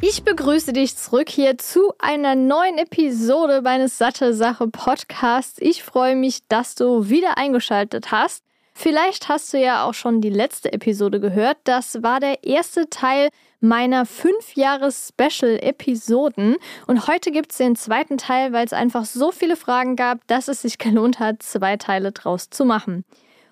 Ich begrüße dich zurück hier zu einer neuen Episode meines Satte Sache Podcasts. Ich freue mich, dass du wieder eingeschaltet hast. Vielleicht hast du ja auch schon die letzte Episode gehört. Das war der erste Teil meiner 5 Jahres Special Episoden. Und heute gibt es den zweiten Teil, weil es einfach so viele Fragen gab, dass es sich gelohnt hat, zwei Teile draus zu machen.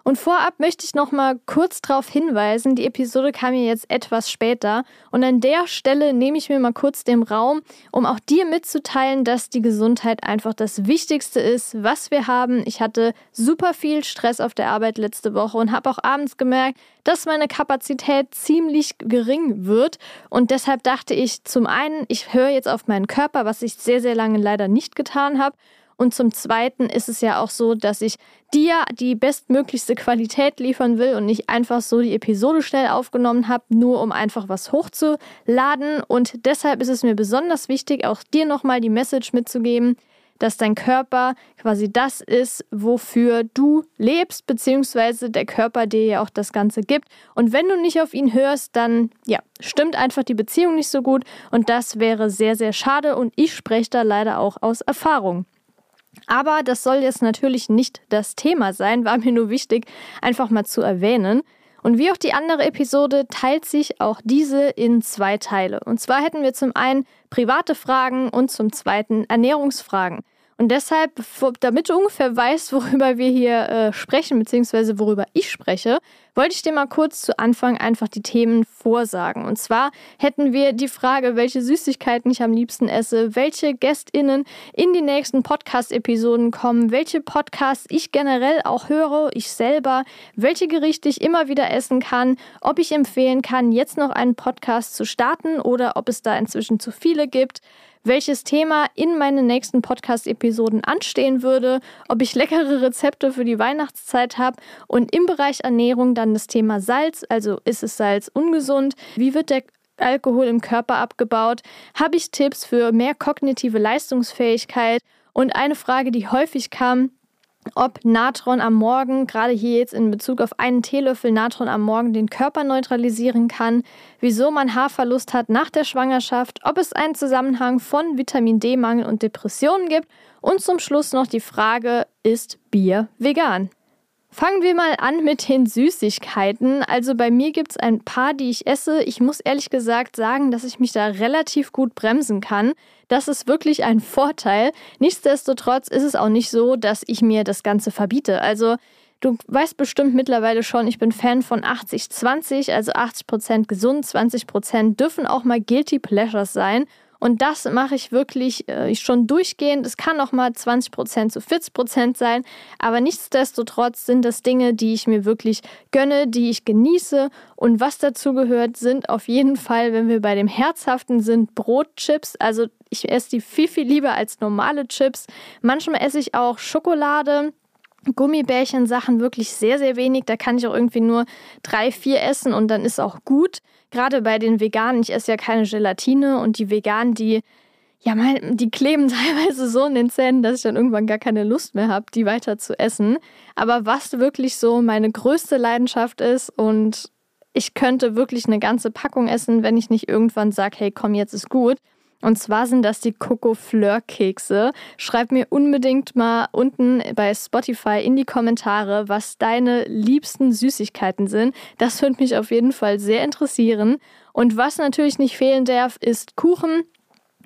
Und vorab möchte ich noch mal kurz darauf hinweisen, die Episode kam mir jetzt etwas später. Und an der Stelle nehme ich mir mal kurz den Raum, um auch dir mitzuteilen, dass die Gesundheit einfach das Wichtigste ist, was wir haben. Ich hatte super viel Stress auf der Arbeit letzte Woche und habe auch abends gemerkt, dass meine Kapazität ziemlich gering wird. Und deshalb dachte ich zum einen, ich höre jetzt auf meinen Körper, was ich sehr sehr lange leider nicht getan habe und zum Zweiten ist es ja auch so, dass ich dir die bestmöglichste Qualität liefern will und nicht einfach so die Episode schnell aufgenommen habe, nur um einfach was hochzuladen. Und deshalb ist es mir besonders wichtig, auch dir nochmal die Message mitzugeben, dass dein Körper quasi das ist, wofür du lebst, beziehungsweise der Körper dir ja auch das Ganze gibt. Und wenn du nicht auf ihn hörst, dann ja, stimmt einfach die Beziehung nicht so gut und das wäre sehr, sehr schade und ich spreche da leider auch aus Erfahrung. Aber das soll jetzt natürlich nicht das Thema sein, war mir nur wichtig, einfach mal zu erwähnen. Und wie auch die andere Episode teilt sich auch diese in zwei Teile. Und zwar hätten wir zum einen private Fragen und zum zweiten Ernährungsfragen. Und deshalb, damit du ungefähr weißt, worüber wir hier äh, sprechen, beziehungsweise worüber ich spreche, wollte ich dir mal kurz zu Anfang einfach die Themen vorsagen. Und zwar hätten wir die Frage, welche Süßigkeiten ich am liebsten esse, welche GästInnen in die nächsten Podcast-Episoden kommen, welche Podcasts ich generell auch höre, ich selber, welche Gerichte ich immer wieder essen kann, ob ich empfehlen kann, jetzt noch einen Podcast zu starten oder ob es da inzwischen zu viele gibt welches Thema in meinen nächsten Podcast-Episoden anstehen würde, ob ich leckere Rezepte für die Weihnachtszeit habe und im Bereich Ernährung dann das Thema Salz, also ist es Salz ungesund, wie wird der Alkohol im Körper abgebaut, habe ich Tipps für mehr kognitive Leistungsfähigkeit? Und eine Frage, die häufig kam, ob Natron am Morgen, gerade hier jetzt in Bezug auf einen Teelöffel Natron am Morgen, den Körper neutralisieren kann, wieso man Haarverlust hat nach der Schwangerschaft, ob es einen Zusammenhang von Vitamin D-Mangel und Depressionen gibt? Und zum Schluss noch die Frage, ist Bier vegan? Fangen wir mal an mit den Süßigkeiten. Also bei mir gibt es ein paar, die ich esse. Ich muss ehrlich gesagt sagen, dass ich mich da relativ gut bremsen kann. Das ist wirklich ein Vorteil. Nichtsdestotrotz ist es auch nicht so, dass ich mir das Ganze verbiete. Also Du weißt bestimmt mittlerweile schon, ich bin Fan von 80-20, also 80% gesund, 20% dürfen auch mal Guilty Pleasures sein. Und das mache ich wirklich äh, schon durchgehend. Es kann auch mal 20% zu 40% sein, aber nichtsdestotrotz sind das Dinge, die ich mir wirklich gönne, die ich genieße. Und was dazu gehört, sind auf jeden Fall, wenn wir bei dem Herzhaften sind, Brotchips. Also ich esse die viel, viel lieber als normale Chips. Manchmal esse ich auch Schokolade. Gummibärchen Sachen wirklich sehr, sehr wenig. Da kann ich auch irgendwie nur drei, vier essen und dann ist auch gut. Gerade bei den Veganen, ich esse ja keine Gelatine und die Veganen, die, ja, mal, die kleben teilweise so in den Zähnen, dass ich dann irgendwann gar keine Lust mehr habe, die weiter zu essen. Aber was wirklich so meine größte Leidenschaft ist und ich könnte wirklich eine ganze Packung essen, wenn ich nicht irgendwann sage, hey, komm, jetzt ist gut, und zwar sind das die Coco Fleur Kekse. Schreib mir unbedingt mal unten bei Spotify in die Kommentare, was deine liebsten Süßigkeiten sind. Das würde mich auf jeden Fall sehr interessieren. Und was natürlich nicht fehlen darf, ist Kuchen.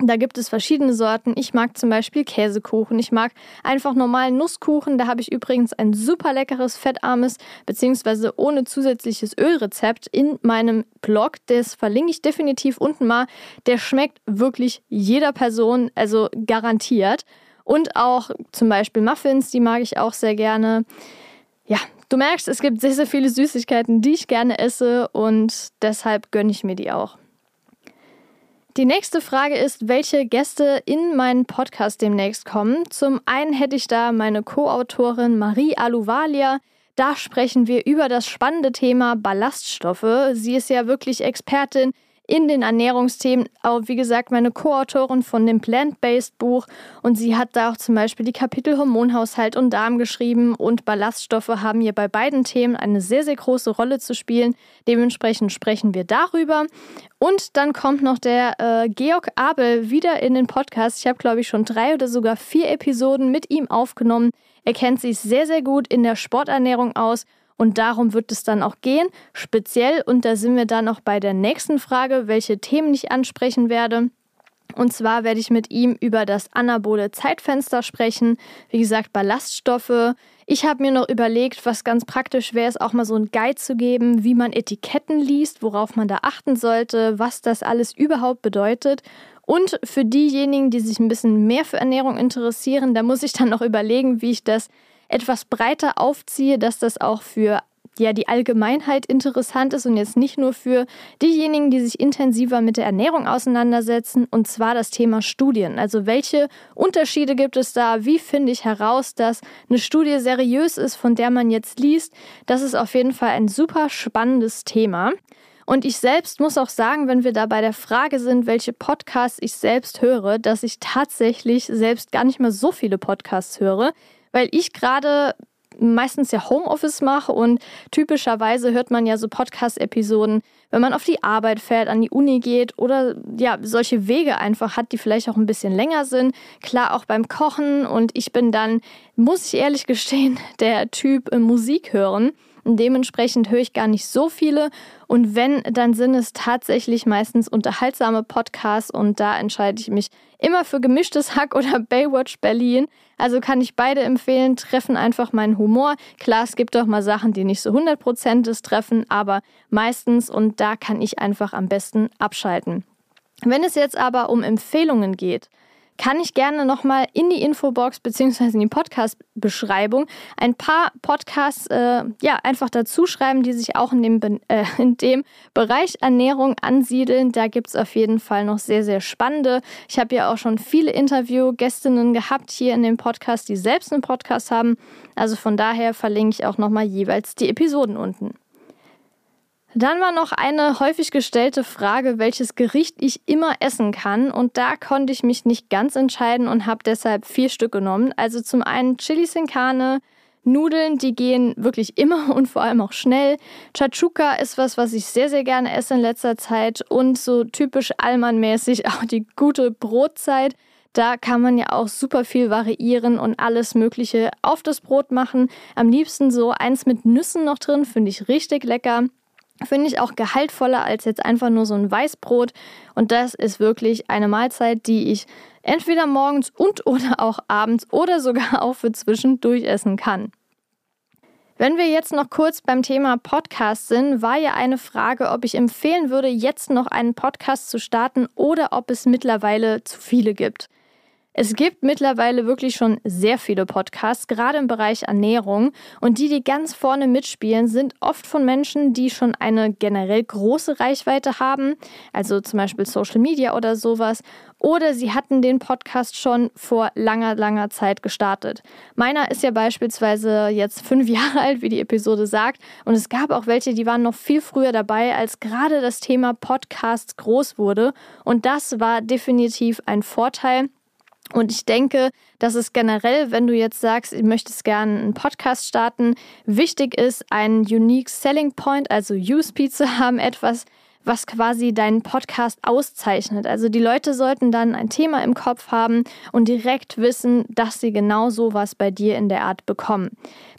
Da gibt es verschiedene Sorten. Ich mag zum Beispiel Käsekuchen. Ich mag einfach normalen Nusskuchen. Da habe ich übrigens ein super leckeres, fettarmes bzw. ohne zusätzliches Ölrezept in meinem Blog. Das verlinke ich definitiv unten mal. Der schmeckt wirklich jeder Person, also garantiert. Und auch zum Beispiel Muffins, die mag ich auch sehr gerne. Ja, du merkst, es gibt sehr, sehr viele Süßigkeiten, die ich gerne esse und deshalb gönne ich mir die auch. Die nächste Frage ist, welche Gäste in meinen Podcast demnächst kommen. Zum einen hätte ich da meine Co-Autorin Marie Aluvalia. Da sprechen wir über das spannende Thema Ballaststoffe. Sie ist ja wirklich Expertin in den Ernährungsthemen. Auch wie gesagt, meine Co-Autorin von dem Plant-Based Buch und sie hat da auch zum Beispiel die Kapitel Hormonhaushalt und Darm geschrieben und Ballaststoffe haben hier bei beiden Themen eine sehr, sehr große Rolle zu spielen. Dementsprechend sprechen wir darüber. Und dann kommt noch der äh, Georg Abel wieder in den Podcast. Ich habe, glaube ich, schon drei oder sogar vier Episoden mit ihm aufgenommen. Er kennt sich sehr, sehr gut in der Sporternährung aus und darum wird es dann auch gehen, speziell. Und da sind wir dann auch bei der nächsten Frage, welche Themen ich ansprechen werde. Und zwar werde ich mit ihm über das anabole Zeitfenster sprechen. Wie gesagt, Ballaststoffe. Ich habe mir noch überlegt, was ganz praktisch wäre, ist auch mal so ein Guide zu geben, wie man Etiketten liest, worauf man da achten sollte, was das alles überhaupt bedeutet. Und für diejenigen, die sich ein bisschen mehr für Ernährung interessieren, da muss ich dann noch überlegen, wie ich das etwas breiter aufziehe, dass das auch für ja, die Allgemeinheit interessant ist und jetzt nicht nur für diejenigen, die sich intensiver mit der Ernährung auseinandersetzen, und zwar das Thema Studien. Also welche Unterschiede gibt es da? Wie finde ich heraus, dass eine Studie seriös ist, von der man jetzt liest? Das ist auf jeden Fall ein super spannendes Thema. Und ich selbst muss auch sagen, wenn wir da bei der Frage sind, welche Podcasts ich selbst höre, dass ich tatsächlich selbst gar nicht mehr so viele Podcasts höre weil ich gerade meistens ja Homeoffice mache und typischerweise hört man ja so Podcast-Episoden, wenn man auf die Arbeit fährt, an die Uni geht oder ja, solche Wege einfach hat, die vielleicht auch ein bisschen länger sind. Klar auch beim Kochen und ich bin dann, muss ich ehrlich gestehen, der Typ Musik hören. Dementsprechend höre ich gar nicht so viele. Und wenn, dann sind es tatsächlich meistens unterhaltsame Podcasts. Und da entscheide ich mich immer für gemischtes Hack oder Baywatch Berlin. Also kann ich beide empfehlen, treffen einfach meinen Humor. Klar, es gibt auch mal Sachen, die nicht so 100% des treffen, aber meistens und da kann ich einfach am besten abschalten. Wenn es jetzt aber um Empfehlungen geht, kann ich gerne nochmal in die Infobox bzw. in die Podcast-Beschreibung ein paar Podcasts äh, ja, einfach dazu schreiben, die sich auch in dem, äh, in dem Bereich Ernährung ansiedeln. Da gibt es auf jeden Fall noch sehr, sehr spannende. Ich habe ja auch schon viele Interviewgästinnen gehabt hier in dem Podcast, die selbst einen Podcast haben. Also von daher verlinke ich auch nochmal jeweils die Episoden unten. Dann war noch eine häufig gestellte Frage, welches Gericht ich immer essen kann. Und da konnte ich mich nicht ganz entscheiden und habe deshalb vier Stück genommen. Also zum einen Chili sin Carne, Nudeln, die gehen wirklich immer und vor allem auch schnell. Chachuka ist was, was ich sehr, sehr gerne esse in letzter Zeit. Und so typisch Allmann-mäßig auch die gute Brotzeit. Da kann man ja auch super viel variieren und alles Mögliche auf das Brot machen. Am liebsten so eins mit Nüssen noch drin, finde ich richtig lecker. Finde ich auch gehaltvoller als jetzt einfach nur so ein Weißbrot. Und das ist wirklich eine Mahlzeit, die ich entweder morgens und oder auch abends oder sogar auch für zwischendurch essen kann. Wenn wir jetzt noch kurz beim Thema Podcast sind, war ja eine Frage, ob ich empfehlen würde, jetzt noch einen Podcast zu starten oder ob es mittlerweile zu viele gibt. Es gibt mittlerweile wirklich schon sehr viele Podcasts, gerade im Bereich Ernährung. Und die, die ganz vorne mitspielen, sind oft von Menschen, die schon eine generell große Reichweite haben, also zum Beispiel Social Media oder sowas. Oder sie hatten den Podcast schon vor langer, langer Zeit gestartet. Meiner ist ja beispielsweise jetzt fünf Jahre alt, wie die Episode sagt. Und es gab auch welche, die waren noch viel früher dabei, als gerade das Thema Podcasts groß wurde. Und das war definitiv ein Vorteil und ich denke, dass es generell, wenn du jetzt sagst, du möchtest gerne einen Podcast starten, wichtig ist, einen Unique Selling Point, also USP zu haben, etwas, was quasi deinen Podcast auszeichnet. Also die Leute sollten dann ein Thema im Kopf haben und direkt wissen, dass sie genau sowas bei dir in der Art bekommen.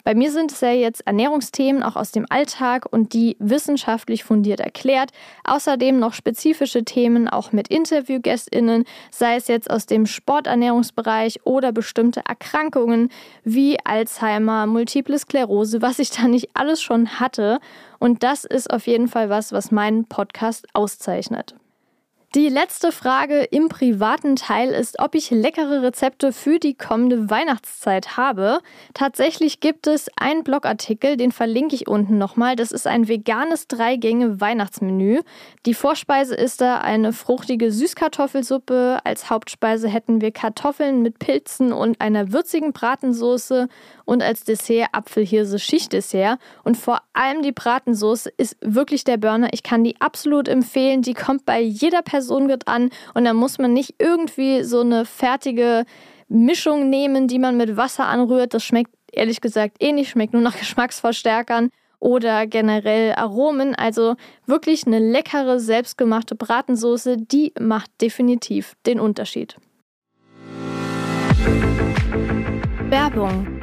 Bei mir sind es ja jetzt Ernährungsthemen auch aus dem Alltag und die wissenschaftlich fundiert erklärt. Außerdem noch spezifische Themen auch mit Interviewgästinnen, sei es jetzt aus dem Sporternährungsbereich oder bestimmte Erkrankungen wie Alzheimer, Multiple Sklerose, was ich da nicht alles schon hatte. Und das ist auf jeden Fall was, was meinen Podcast auszeichnet. Die letzte Frage im privaten Teil ist, ob ich leckere Rezepte für die kommende Weihnachtszeit habe. Tatsächlich gibt es einen Blogartikel, den verlinke ich unten nochmal. Das ist ein veganes Drei-Gänge-Weihnachtsmenü. Die Vorspeise ist da eine fruchtige Süßkartoffelsuppe. Als Hauptspeise hätten wir Kartoffeln mit Pilzen und einer würzigen Bratensoße und als Dessert Apfelhirse Schichtdessert. Und vor allem die Bratensoße ist wirklich der Burner. Ich kann die absolut empfehlen. Die kommt bei jeder Person Person wird an und dann muss man nicht irgendwie so eine fertige Mischung nehmen, die man mit Wasser anrührt. Das schmeckt ehrlich gesagt eh nicht, schmeckt nur nach Geschmacksverstärkern oder generell Aromen. Also wirklich eine leckere, selbstgemachte Bratensoße, die macht definitiv den Unterschied. Werbung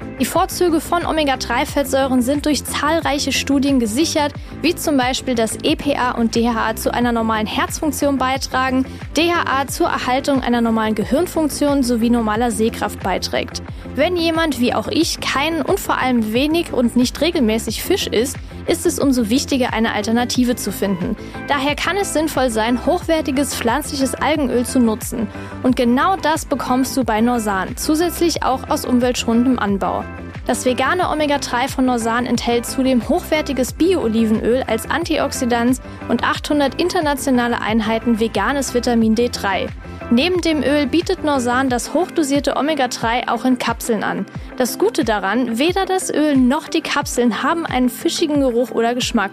Die Vorzüge von Omega-3-Fettsäuren sind durch zahlreiche Studien gesichert, wie zum Beispiel, dass EPA und DHA zu einer normalen Herzfunktion beitragen, DHA zur Erhaltung einer normalen Gehirnfunktion sowie normaler Sehkraft beiträgt. Wenn jemand wie auch ich keinen und vor allem wenig und nicht regelmäßig Fisch isst, ist es umso wichtiger, eine Alternative zu finden. Daher kann es sinnvoll sein, hochwertiges pflanzliches Algenöl zu nutzen. Und genau das bekommst du bei Norsan, zusätzlich auch aus umweltschonendem Anbau. Das vegane Omega-3 von Norsan enthält zudem hochwertiges Bio-Olivenöl als Antioxidant und 800 internationale Einheiten veganes Vitamin D3. Neben dem Öl bietet Norsan das hochdosierte Omega-3 auch in Kapseln an. Das Gute daran, weder das Öl noch die Kapseln haben einen fischigen Geruch oder Geschmack.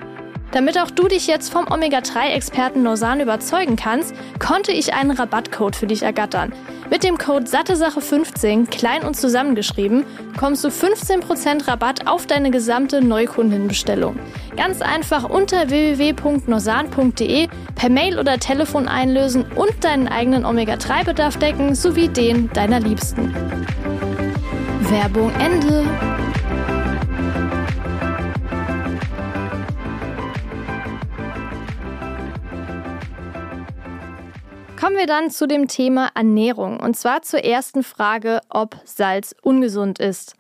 Damit auch du dich jetzt vom Omega-3-Experten Norsan überzeugen kannst, konnte ich einen Rabattcode für dich ergattern. Mit dem Code SatteSache15, klein und zusammengeschrieben, bekommst du 15% Rabatt auf deine gesamte Neukundenbestellung. Ganz einfach unter www.norsan.de per Mail oder Telefon einlösen und deinen eigenen Omega-3-Bedarf decken sowie den deiner Liebsten. Werbung Ende. Kommen wir dann zu dem Thema Ernährung und zwar zur ersten Frage, ob Salz ungesund ist.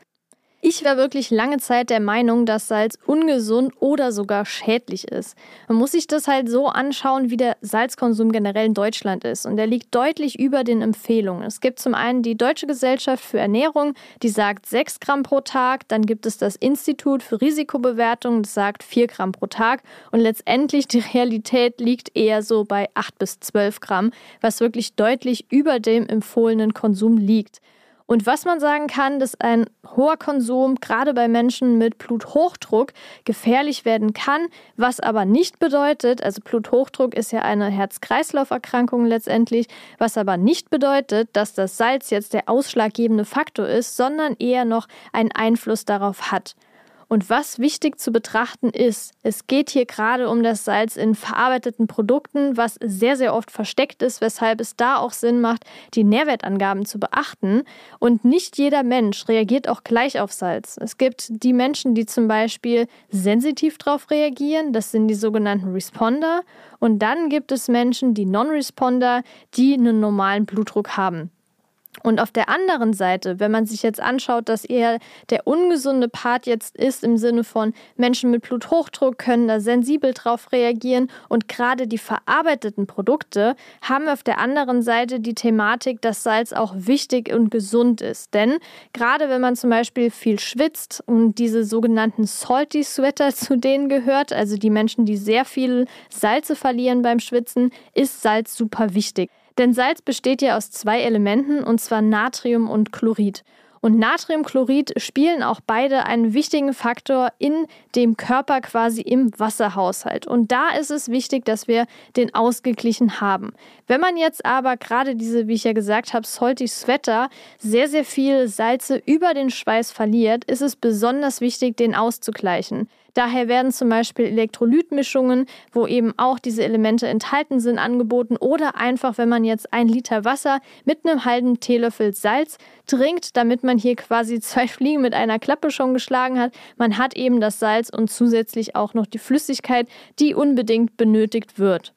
Ich war wirklich lange Zeit der Meinung, dass Salz ungesund oder sogar schädlich ist. Man muss sich das halt so anschauen, wie der Salzkonsum generell in Deutschland ist. Und der liegt deutlich über den Empfehlungen. Es gibt zum einen die Deutsche Gesellschaft für Ernährung, die sagt 6 Gramm pro Tag. Dann gibt es das Institut für Risikobewertung, das sagt 4 Gramm pro Tag. Und letztendlich die Realität liegt eher so bei 8 bis 12 Gramm, was wirklich deutlich über dem empfohlenen Konsum liegt. Und was man sagen kann, dass ein hoher Konsum gerade bei Menschen mit Bluthochdruck gefährlich werden kann, was aber nicht bedeutet, also Bluthochdruck ist ja eine Herz-Kreislauf-Erkrankung letztendlich, was aber nicht bedeutet, dass das Salz jetzt der ausschlaggebende Faktor ist, sondern eher noch einen Einfluss darauf hat. Und was wichtig zu betrachten ist, es geht hier gerade um das Salz in verarbeiteten Produkten, was sehr, sehr oft versteckt ist, weshalb es da auch Sinn macht, die Nährwertangaben zu beachten. Und nicht jeder Mensch reagiert auch gleich auf Salz. Es gibt die Menschen, die zum Beispiel sensitiv darauf reagieren, das sind die sogenannten Responder. Und dann gibt es Menschen, die Non-Responder, die einen normalen Blutdruck haben. Und auf der anderen Seite, wenn man sich jetzt anschaut, dass eher der ungesunde Part jetzt ist im Sinne von Menschen mit Bluthochdruck können da sensibel drauf reagieren und gerade die verarbeiteten Produkte haben auf der anderen Seite die Thematik, dass Salz auch wichtig und gesund ist. Denn gerade wenn man zum Beispiel viel schwitzt und diese sogenannten Salty Sweater zu denen gehört, also die Menschen, die sehr viel Salze verlieren beim Schwitzen, ist Salz super wichtig. Denn Salz besteht ja aus zwei Elementen, und zwar Natrium und Chlorid. Und Natriumchlorid spielen auch beide einen wichtigen Faktor in dem Körper quasi im Wasserhaushalt. Und da ist es wichtig, dass wir den ausgeglichen haben. Wenn man jetzt aber gerade diese, wie ich ja gesagt habe, salty Sweater sehr, sehr viel Salze über den Schweiß verliert, ist es besonders wichtig, den auszugleichen. Daher werden zum Beispiel Elektrolytmischungen, wo eben auch diese Elemente enthalten sind, angeboten oder einfach, wenn man jetzt ein Liter Wasser mit einem halben Teelöffel Salz trinkt, damit man hier quasi zwei Fliegen mit einer Klappe schon geschlagen hat. Man hat eben das Salz und zusätzlich auch noch die Flüssigkeit, die unbedingt benötigt wird.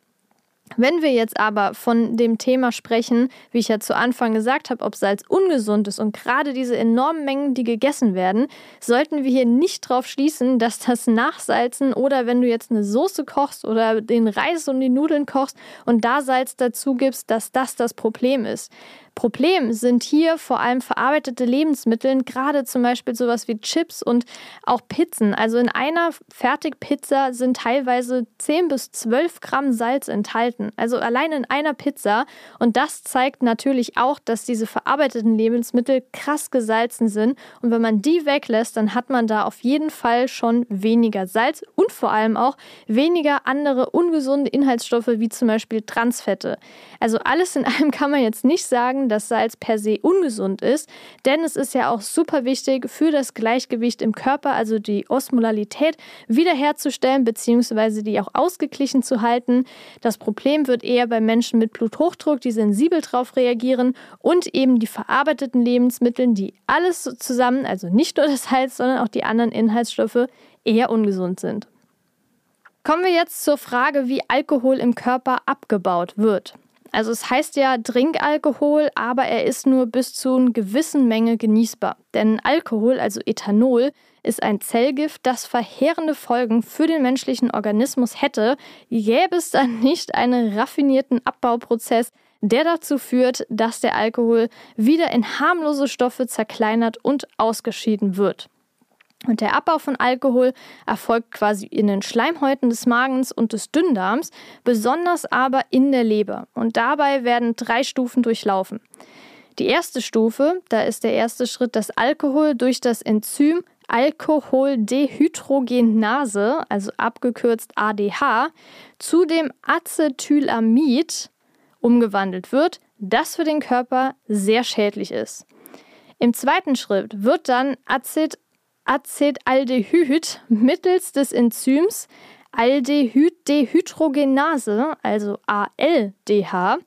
Wenn wir jetzt aber von dem Thema sprechen, wie ich ja zu Anfang gesagt habe, ob Salz ungesund ist und gerade diese enormen Mengen, die gegessen werden, sollten wir hier nicht drauf schließen, dass das Nachsalzen oder wenn du jetzt eine Soße kochst oder den Reis und die Nudeln kochst und da Salz dazu gibst, dass das das Problem ist. Problem sind hier vor allem verarbeitete Lebensmittel, gerade zum Beispiel sowas wie Chips und auch Pizzen. Also in einer Fertigpizza sind teilweise 10 bis 12 Gramm Salz enthalten. Also allein in einer Pizza. Und das zeigt natürlich auch, dass diese verarbeiteten Lebensmittel krass gesalzen sind. Und wenn man die weglässt, dann hat man da auf jeden Fall schon weniger Salz und vor allem auch weniger andere ungesunde Inhaltsstoffe wie zum Beispiel Transfette. Also alles in allem kann man jetzt nicht sagen, dass Salz per se ungesund ist, denn es ist ja auch super wichtig für das Gleichgewicht im Körper, also die Osmolalität wiederherzustellen bzw. die auch ausgeglichen zu halten. Das Problem wird eher bei Menschen mit Bluthochdruck, die sensibel darauf reagieren und eben die verarbeiteten Lebensmittel, die alles zusammen, also nicht nur das Salz, sondern auch die anderen Inhaltsstoffe eher ungesund sind. Kommen wir jetzt zur Frage, wie Alkohol im Körper abgebaut wird. Also es heißt ja Trinkalkohol, aber er ist nur bis zu einer gewissen Menge genießbar. Denn Alkohol, also Ethanol, ist ein Zellgift, das verheerende Folgen für den menschlichen Organismus hätte, gäbe es dann nicht einen raffinierten Abbauprozess, der dazu führt, dass der Alkohol wieder in harmlose Stoffe zerkleinert und ausgeschieden wird. Und der Abbau von Alkohol erfolgt quasi in den Schleimhäuten des Magens und des Dünndarms, besonders aber in der Leber. Und dabei werden drei Stufen durchlaufen. Die erste Stufe, da ist der erste Schritt, dass Alkohol durch das Enzym Alkoholdehydrogenase, also abgekürzt ADH, zu dem Acetylamid umgewandelt wird, das für den Körper sehr schädlich ist. Im zweiten Schritt wird dann Acet Acetaldehyd mittels des Enzyms Aldehyddehydrogenase, also ALDH,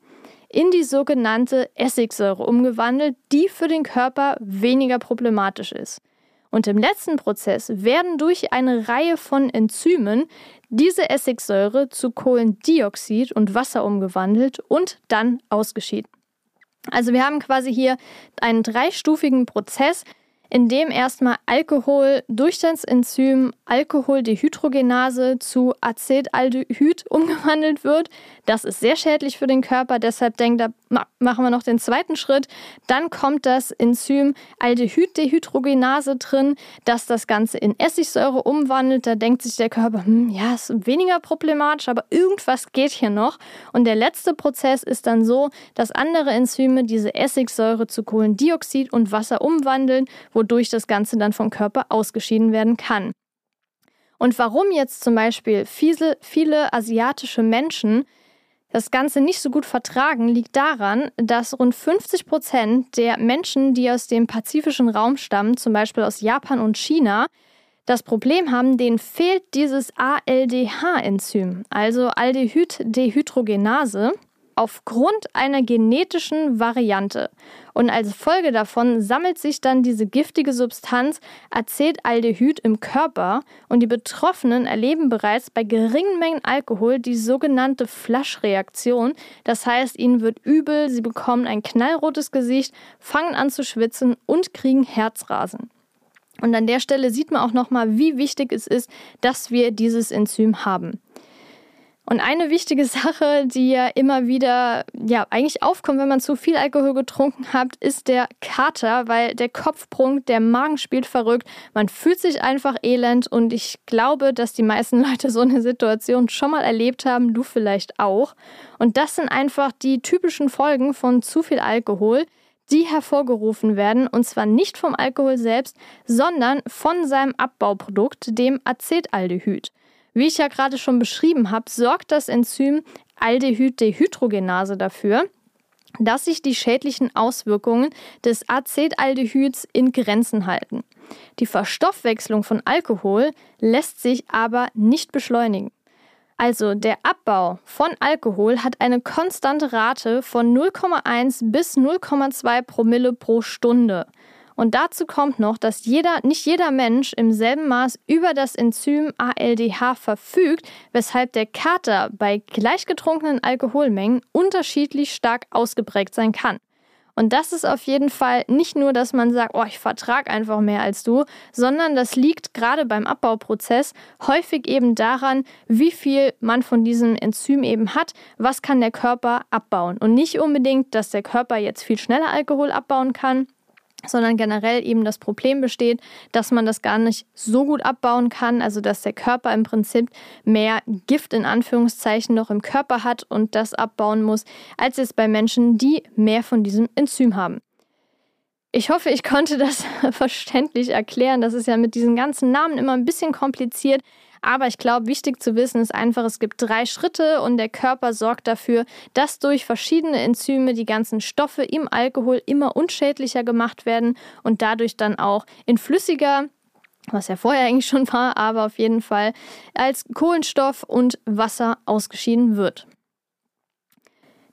in die sogenannte Essigsäure umgewandelt, die für den Körper weniger problematisch ist. Und im letzten Prozess werden durch eine Reihe von Enzymen diese Essigsäure zu Kohlendioxid und Wasser umgewandelt und dann ausgeschieden. Also wir haben quasi hier einen dreistufigen Prozess, in dem erstmal Alkohol durch das Enzym Alkoholdehydrogenase zu Acetaldehyd umgewandelt wird. Das ist sehr schädlich für den Körper, deshalb denkt er, machen wir noch den zweiten Schritt. Dann kommt das Enzym Aldehyddehydrogenase drin, das das Ganze in Essigsäure umwandelt. Da denkt sich der Körper, hm, ja, ist weniger problematisch, aber irgendwas geht hier noch. Und der letzte Prozess ist dann so, dass andere Enzyme diese Essigsäure zu Kohlendioxid und Wasser umwandeln, wodurch das Ganze dann vom Körper ausgeschieden werden kann. Und warum jetzt zum Beispiel viele, viele asiatische Menschen das Ganze nicht so gut vertragen, liegt daran, dass rund 50 Prozent der Menschen, die aus dem pazifischen Raum stammen, zum Beispiel aus Japan und China, das Problem haben, denen fehlt dieses ALDH-Enzym, also Aldehyddehydrogenase aufgrund einer genetischen Variante. Und als Folge davon sammelt sich dann diese giftige Substanz Acetaldehyd im Körper und die Betroffenen erleben bereits bei geringen Mengen Alkohol die sogenannte Flaschreaktion. Das heißt, ihnen wird übel, sie bekommen ein knallrotes Gesicht, fangen an zu schwitzen und kriegen Herzrasen. Und an der Stelle sieht man auch nochmal, wie wichtig es ist, dass wir dieses Enzym haben. Und eine wichtige Sache, die ja immer wieder, ja, eigentlich aufkommt, wenn man zu viel Alkohol getrunken hat, ist der Kater, weil der Kopf brummt, der Magen spielt verrückt, man fühlt sich einfach elend und ich glaube, dass die meisten Leute so eine Situation schon mal erlebt haben, du vielleicht auch. Und das sind einfach die typischen Folgen von zu viel Alkohol die hervorgerufen werden, und zwar nicht vom Alkohol selbst, sondern von seinem Abbauprodukt, dem Acetaldehyd. Wie ich ja gerade schon beschrieben habe, sorgt das Enzym Aldehyddehydrogenase dafür, dass sich die schädlichen Auswirkungen des Acetaldehyds in Grenzen halten. Die Verstoffwechslung von Alkohol lässt sich aber nicht beschleunigen. Also der Abbau von Alkohol hat eine konstante Rate von 0,1 bis 0,2 Promille pro Stunde. Und dazu kommt noch, dass jeder, nicht jeder Mensch im selben Maß über das Enzym ALDH verfügt, weshalb der Kater bei gleichgetrunkenen Alkoholmengen unterschiedlich stark ausgeprägt sein kann. Und das ist auf jeden Fall nicht nur, dass man sagt, oh, ich vertrage einfach mehr als du, sondern das liegt gerade beim Abbauprozess häufig eben daran, wie viel man von diesem Enzym eben hat, was kann der Körper abbauen. Und nicht unbedingt, dass der Körper jetzt viel schneller Alkohol abbauen kann, sondern generell eben das Problem besteht, dass man das gar nicht so gut abbauen kann, also dass der Körper im Prinzip mehr Gift in Anführungszeichen noch im Körper hat und das abbauen muss, als es bei Menschen, die mehr von diesem Enzym haben. Ich hoffe, ich konnte das verständlich erklären. Das ist ja mit diesen ganzen Namen immer ein bisschen kompliziert. Aber ich glaube, wichtig zu wissen ist einfach, es gibt drei Schritte und der Körper sorgt dafür, dass durch verschiedene Enzyme die ganzen Stoffe im Alkohol immer unschädlicher gemacht werden und dadurch dann auch in flüssiger was ja vorher eigentlich schon war, aber auf jeden Fall als Kohlenstoff und Wasser ausgeschieden wird.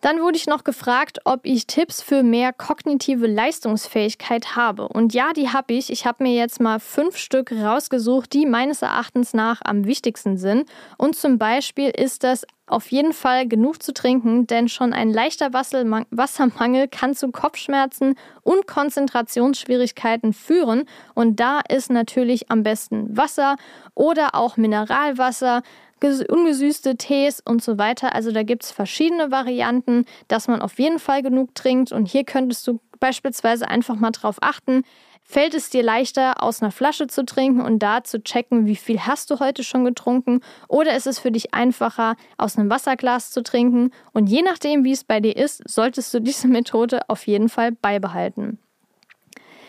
Dann wurde ich noch gefragt, ob ich Tipps für mehr kognitive Leistungsfähigkeit habe. Und ja, die habe ich. Ich habe mir jetzt mal fünf Stück rausgesucht, die meines Erachtens nach am wichtigsten sind. Und zum Beispiel ist das auf jeden Fall genug zu trinken, denn schon ein leichter Wassermangel kann zu Kopfschmerzen und Konzentrationsschwierigkeiten führen. Und da ist natürlich am besten Wasser oder auch Mineralwasser ungesüßte Tees und so weiter. Also da gibt es verschiedene Varianten, dass man auf jeden Fall genug trinkt. Und hier könntest du beispielsweise einfach mal drauf achten, fällt es dir leichter, aus einer Flasche zu trinken und da zu checken, wie viel hast du heute schon getrunken? Oder ist es für dich einfacher, aus einem Wasserglas zu trinken? Und je nachdem, wie es bei dir ist, solltest du diese Methode auf jeden Fall beibehalten.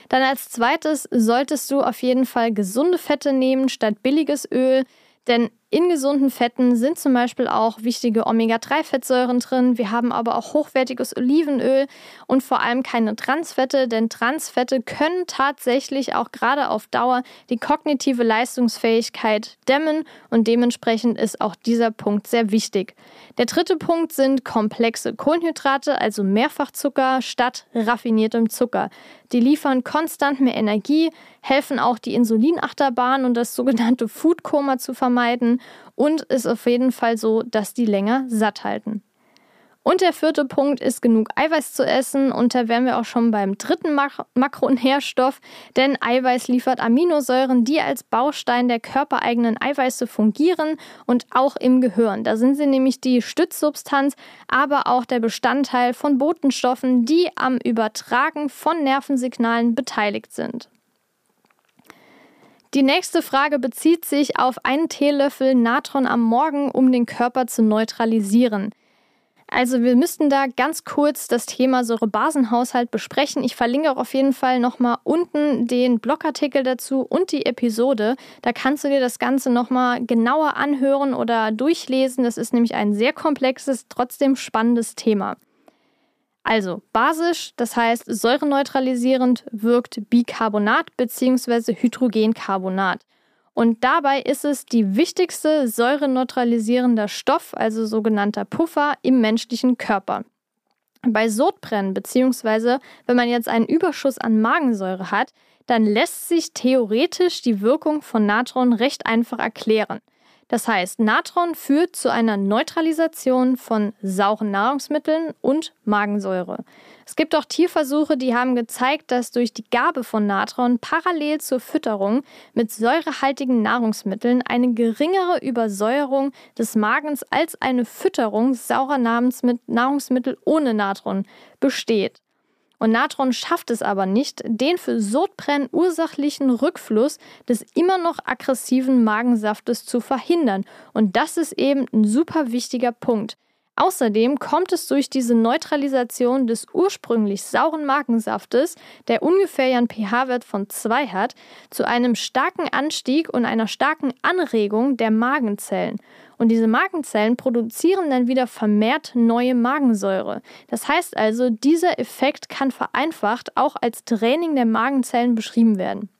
Dann als zweites solltest du auf jeden Fall gesunde Fette nehmen statt billiges Öl. Denn in gesunden Fetten sind zum Beispiel auch wichtige Omega-3-Fettsäuren drin. Wir haben aber auch hochwertiges Olivenöl und vor allem keine Transfette, denn Transfette können tatsächlich auch gerade auf Dauer die kognitive Leistungsfähigkeit dämmen und dementsprechend ist auch dieser Punkt sehr wichtig. Der dritte Punkt sind komplexe Kohlenhydrate, also Mehrfachzucker statt raffiniertem Zucker. Die liefern konstant mehr Energie, helfen auch die Insulinachterbahn und das sogenannte Foodkoma zu vermeiden und ist auf jeden Fall so, dass die länger satt halten. Und der vierte Punkt ist genug Eiweiß zu essen und da wären wir auch schon beim dritten Mak Makronährstoff, denn Eiweiß liefert Aminosäuren, die als Baustein der körpereigenen Eiweiße fungieren und auch im Gehirn. Da sind sie nämlich die Stützsubstanz, aber auch der Bestandteil von Botenstoffen, die am Übertragen von Nervensignalen beteiligt sind. Die nächste Frage bezieht sich auf einen Teelöffel Natron am Morgen, um den Körper zu neutralisieren. Also wir müssten da ganz kurz das Thema Säurebasenhaushalt besprechen. Ich verlinke auch auf jeden Fall nochmal unten den Blogartikel dazu und die Episode. Da kannst du dir das Ganze nochmal genauer anhören oder durchlesen. Das ist nämlich ein sehr komplexes, trotzdem spannendes Thema. Also basisch, das heißt säureneutralisierend wirkt Bicarbonat bzw. Hydrogencarbonat. Und dabei ist es die wichtigste säureneutralisierende Stoff, also sogenannter Puffer im menschlichen Körper. Bei Sodbrennen bzw. wenn man jetzt einen Überschuss an Magensäure hat, dann lässt sich theoretisch die Wirkung von Natron recht einfach erklären. Das heißt, Natron führt zu einer Neutralisation von sauren Nahrungsmitteln und Magensäure. Es gibt auch Tierversuche, die haben gezeigt, dass durch die Gabe von Natron parallel zur Fütterung mit säurehaltigen Nahrungsmitteln eine geringere Übersäuerung des Magens als eine Fütterung saurer Nahrungsmittel ohne Natron besteht. Und Natron schafft es aber nicht, den für Sodbrennen ursachlichen Rückfluss des immer noch aggressiven Magensaftes zu verhindern. Und das ist eben ein super wichtiger Punkt. Außerdem kommt es durch diese Neutralisation des ursprünglich sauren Magensaftes, der ungefähr einen pH-Wert von 2 hat, zu einem starken Anstieg und einer starken Anregung der Magenzellen. Und diese Magenzellen produzieren dann wieder vermehrt neue Magensäure. Das heißt also, dieser Effekt kann vereinfacht auch als Training der Magenzellen beschrieben werden.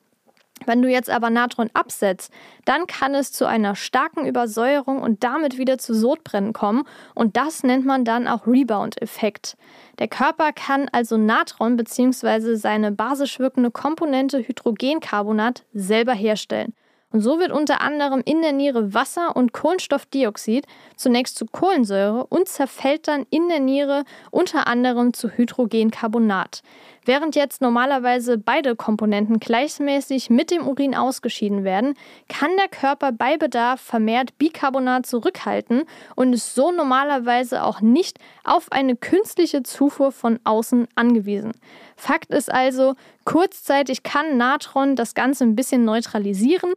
Wenn du jetzt aber Natron absetzt, dann kann es zu einer starken Übersäuerung und damit wieder zu Sodbrennen kommen und das nennt man dann auch Rebound-Effekt. Der Körper kann also Natron bzw. seine basisch wirkende Komponente Hydrogencarbonat selber herstellen. Und so wird unter anderem in der Niere Wasser und Kohlenstoffdioxid zunächst zu Kohlensäure und zerfällt dann in der Niere unter anderem zu Hydrogencarbonat. Während jetzt normalerweise beide Komponenten gleichmäßig mit dem Urin ausgeschieden werden, kann der Körper bei Bedarf vermehrt Bicarbonat zurückhalten und ist so normalerweise auch nicht auf eine künstliche Zufuhr von außen angewiesen. Fakt ist also, kurzzeitig kann Natron das Ganze ein bisschen neutralisieren.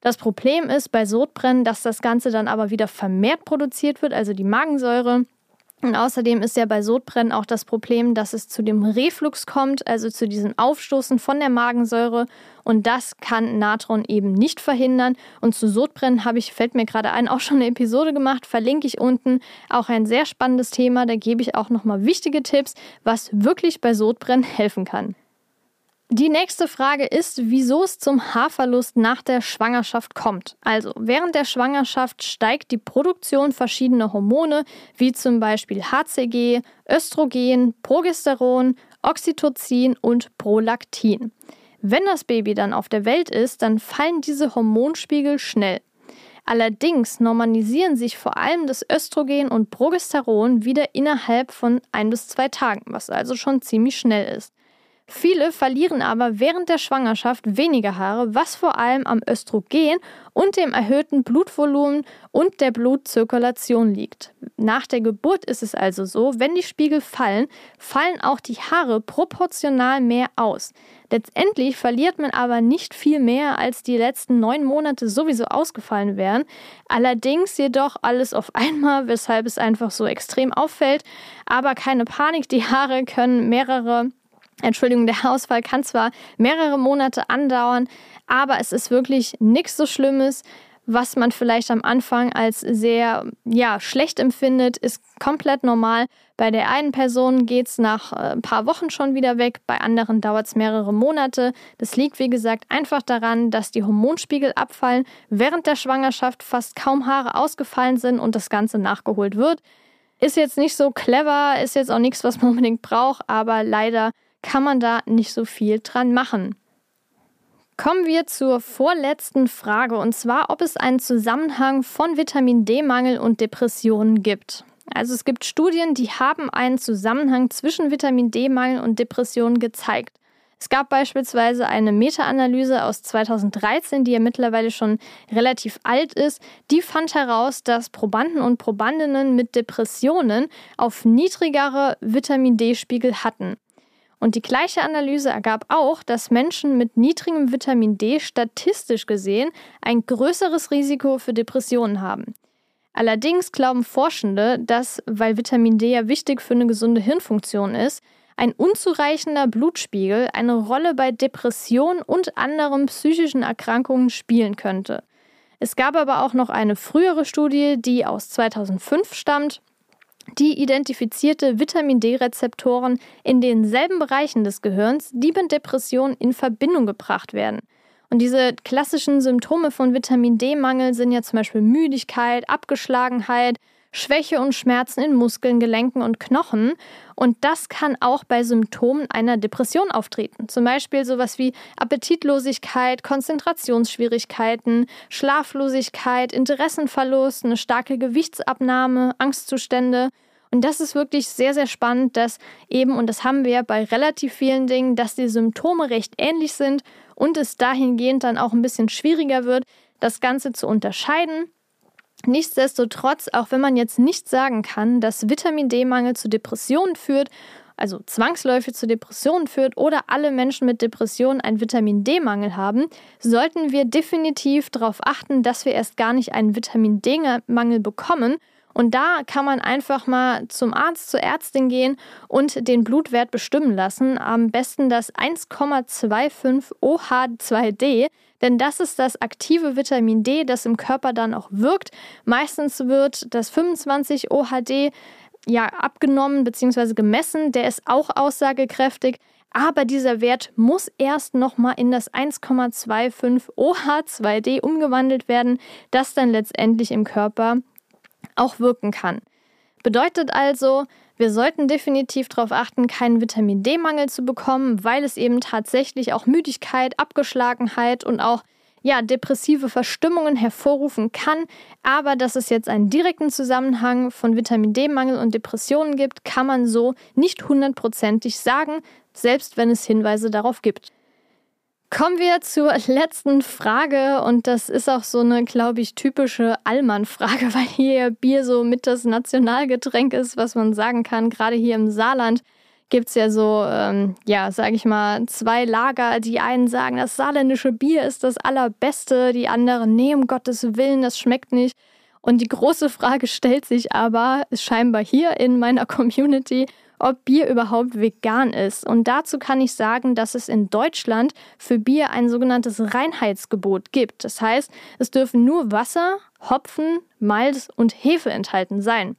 Das Problem ist bei Sodbrennen, dass das Ganze dann aber wieder vermehrt produziert wird, also die Magensäure. Und außerdem ist ja bei Sodbrennen auch das Problem, dass es zu dem Reflux kommt, also zu diesem Aufstoßen von der Magensäure. Und das kann Natron eben nicht verhindern. Und zu Sodbrennen habe ich, fällt mir gerade ein, auch schon eine Episode gemacht, verlinke ich unten. Auch ein sehr spannendes Thema. Da gebe ich auch nochmal wichtige Tipps, was wirklich bei Sodbrennen helfen kann. Die nächste Frage ist, wieso es zum Haarverlust nach der Schwangerschaft kommt. Also, während der Schwangerschaft steigt die Produktion verschiedener Hormone, wie zum Beispiel HCG, Östrogen, Progesteron, Oxytocin und Prolaktin. Wenn das Baby dann auf der Welt ist, dann fallen diese Hormonspiegel schnell. Allerdings normalisieren sich vor allem das Östrogen und Progesteron wieder innerhalb von ein bis zwei Tagen, was also schon ziemlich schnell ist. Viele verlieren aber während der Schwangerschaft weniger Haare, was vor allem am Östrogen und dem erhöhten Blutvolumen und der Blutzirkulation liegt. Nach der Geburt ist es also so, wenn die Spiegel fallen, fallen auch die Haare proportional mehr aus. Letztendlich verliert man aber nicht viel mehr, als die letzten neun Monate sowieso ausgefallen wären. Allerdings jedoch alles auf einmal, weshalb es einfach so extrem auffällt. Aber keine Panik, die Haare können mehrere Entschuldigung, der Ausfall kann zwar mehrere Monate andauern, aber es ist wirklich nichts so Schlimmes, was man vielleicht am Anfang als sehr ja, schlecht empfindet, ist komplett normal. Bei der einen Person geht es nach äh, ein paar Wochen schon wieder weg, bei anderen dauert es mehrere Monate. Das liegt, wie gesagt, einfach daran, dass die Hormonspiegel abfallen, während der Schwangerschaft fast kaum Haare ausgefallen sind und das Ganze nachgeholt wird. Ist jetzt nicht so clever, ist jetzt auch nichts, was man unbedingt braucht, aber leider kann man da nicht so viel dran machen. Kommen wir zur vorletzten Frage und zwar, ob es einen Zusammenhang von Vitamin D-Mangel und Depressionen gibt. Also es gibt Studien, die haben einen Zusammenhang zwischen Vitamin D-Mangel und Depressionen gezeigt. Es gab beispielsweise eine Meta-Analyse aus 2013, die ja mittlerweile schon relativ alt ist. Die fand heraus, dass Probanden und Probandinnen mit Depressionen auf niedrigere Vitamin D-Spiegel hatten. Und die gleiche Analyse ergab auch, dass Menschen mit niedrigem Vitamin D statistisch gesehen ein größeres Risiko für Depressionen haben. Allerdings glauben Forschende, dass, weil Vitamin D ja wichtig für eine gesunde Hirnfunktion ist, ein unzureichender Blutspiegel eine Rolle bei Depressionen und anderen psychischen Erkrankungen spielen könnte. Es gab aber auch noch eine frühere Studie, die aus 2005 stammt die identifizierte Vitamin D-Rezeptoren in denselben Bereichen des Gehirns, die mit Depressionen in Verbindung gebracht werden. Und diese klassischen Symptome von Vitamin D-Mangel sind ja zum Beispiel Müdigkeit, Abgeschlagenheit, Schwäche und Schmerzen in Muskeln, Gelenken und Knochen. Und das kann auch bei Symptomen einer Depression auftreten. Zum Beispiel sowas wie Appetitlosigkeit, Konzentrationsschwierigkeiten, Schlaflosigkeit, Interessenverlust, eine starke Gewichtsabnahme, Angstzustände. Und das ist wirklich sehr, sehr spannend, dass eben, und das haben wir bei relativ vielen Dingen, dass die Symptome recht ähnlich sind und es dahingehend dann auch ein bisschen schwieriger wird, das Ganze zu unterscheiden. Nichtsdestotrotz, auch wenn man jetzt nicht sagen kann, dass Vitamin D-Mangel zu Depressionen führt, also zwangsläufig zu Depressionen führt oder alle Menschen mit Depressionen einen Vitamin D-Mangel haben, sollten wir definitiv darauf achten, dass wir erst gar nicht einen Vitamin D-Mangel bekommen Und da kann man einfach mal zum Arzt, zur Ärztin gehen und den Blutwert bestimmen lassen. Am besten das 1,25 OH2D, denn das ist das aktive Vitamin D, das im Körper dann auch wirkt. Meistens wird das 25 OHD ja abgenommen bzw. gemessen. Der ist auch aussagekräftig. Aber dieser Wert muss erst nochmal in das 1,25 OH2D umgewandelt werden, das dann letztendlich im Körper auch wirken kann. Bedeutet also, wir sollten definitiv darauf achten, keinen Vitamin D-Mangel zu bekommen, weil es eben tatsächlich auch Müdigkeit, Abgeschlagenheit und auch ja, depressive Verstimmungen hervorrufen kann. Aber dass es jetzt einen direkten Zusammenhang von Vitamin D-Mangel und Depressionen gibt, kann man so nicht hundertprozentig sagen, selbst wenn es Hinweise darauf gibt. Kommen wir zur letzten Frage und das ist auch so eine, glaube ich, typische Allmann-Frage, weil hier Bier so mit das Nationalgetränk ist, was man sagen kann, gerade hier im Saarland gibt es ja so, ähm, ja, sage ich mal, zwei Lager. Die einen sagen, das saarländische Bier ist das allerbeste, die anderen, nee, um Gottes Willen, das schmeckt nicht. Und die große Frage stellt sich aber scheinbar hier in meiner Community, ob Bier überhaupt vegan ist. Und dazu kann ich sagen, dass es in Deutschland für Bier ein sogenanntes Reinheitsgebot gibt. Das heißt, es dürfen nur Wasser, Hopfen, Malz und Hefe enthalten sein.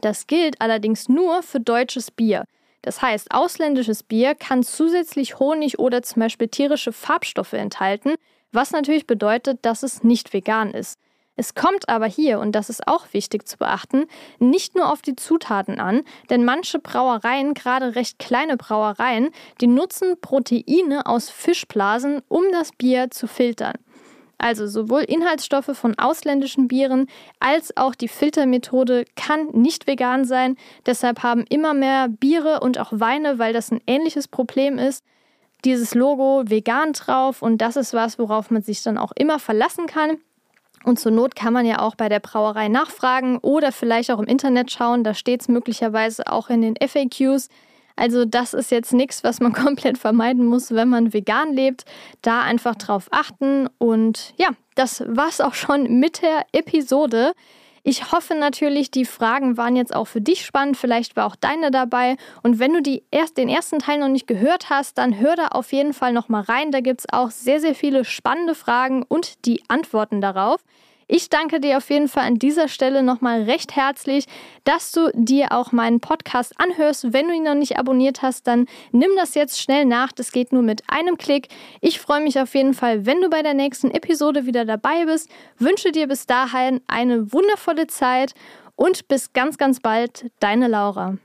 Das gilt allerdings nur für deutsches Bier. Das heißt, ausländisches Bier kann zusätzlich Honig oder zum Beispiel tierische Farbstoffe enthalten, was natürlich bedeutet, dass es nicht vegan ist. Es kommt aber hier, und das ist auch wichtig zu beachten, nicht nur auf die Zutaten an, denn manche Brauereien, gerade recht kleine Brauereien, die nutzen Proteine aus Fischblasen, um das Bier zu filtern. Also sowohl Inhaltsstoffe von ausländischen Bieren als auch die Filtermethode kann nicht vegan sein. Deshalb haben immer mehr Biere und auch Weine, weil das ein ähnliches Problem ist, dieses Logo vegan drauf und das ist was, worauf man sich dann auch immer verlassen kann. Und zur Not kann man ja auch bei der Brauerei nachfragen oder vielleicht auch im Internet schauen. Da steht es möglicherweise auch in den FAQs. Also das ist jetzt nichts, was man komplett vermeiden muss, wenn man vegan lebt. Da einfach drauf achten. Und ja, das war's auch schon mit der Episode. Ich hoffe natürlich, die Fragen waren jetzt auch für dich spannend. Vielleicht war auch deine dabei. Und wenn du die erst, den ersten Teil noch nicht gehört hast, dann hör da auf jeden Fall noch mal rein. Da gibt es auch sehr, sehr viele spannende Fragen und die Antworten darauf. Ich danke dir auf jeden Fall an dieser Stelle nochmal recht herzlich, dass du dir auch meinen Podcast anhörst. Wenn du ihn noch nicht abonniert hast, dann nimm das jetzt schnell nach. Das geht nur mit einem Klick. Ich freue mich auf jeden Fall, wenn du bei der nächsten Episode wieder dabei bist. Wünsche dir bis dahin eine wundervolle Zeit und bis ganz, ganz bald. Deine Laura.